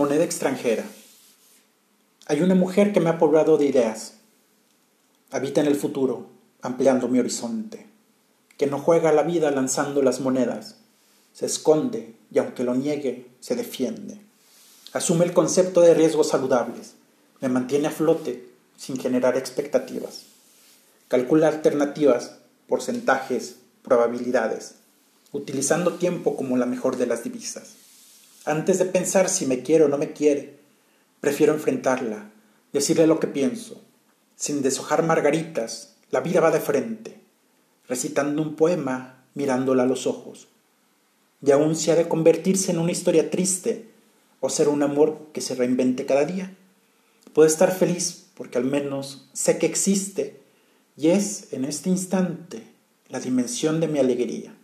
Moneda extranjera. Hay una mujer que me ha poblado de ideas. Habita en el futuro, ampliando mi horizonte. Que no juega la vida lanzando las monedas. Se esconde y aunque lo niegue, se defiende. Asume el concepto de riesgos saludables. Me mantiene a flote sin generar expectativas. Calcula alternativas, porcentajes, probabilidades, utilizando tiempo como la mejor de las divisas. Antes de pensar si me quiere o no me quiere, prefiero enfrentarla, decirle lo que pienso. Sin deshojar margaritas, la vida va de frente, recitando un poema, mirándola a los ojos. Y aún si ha de convertirse en una historia triste o ser un amor que se reinvente cada día, puedo estar feliz porque al menos sé que existe y es en este instante la dimensión de mi alegría.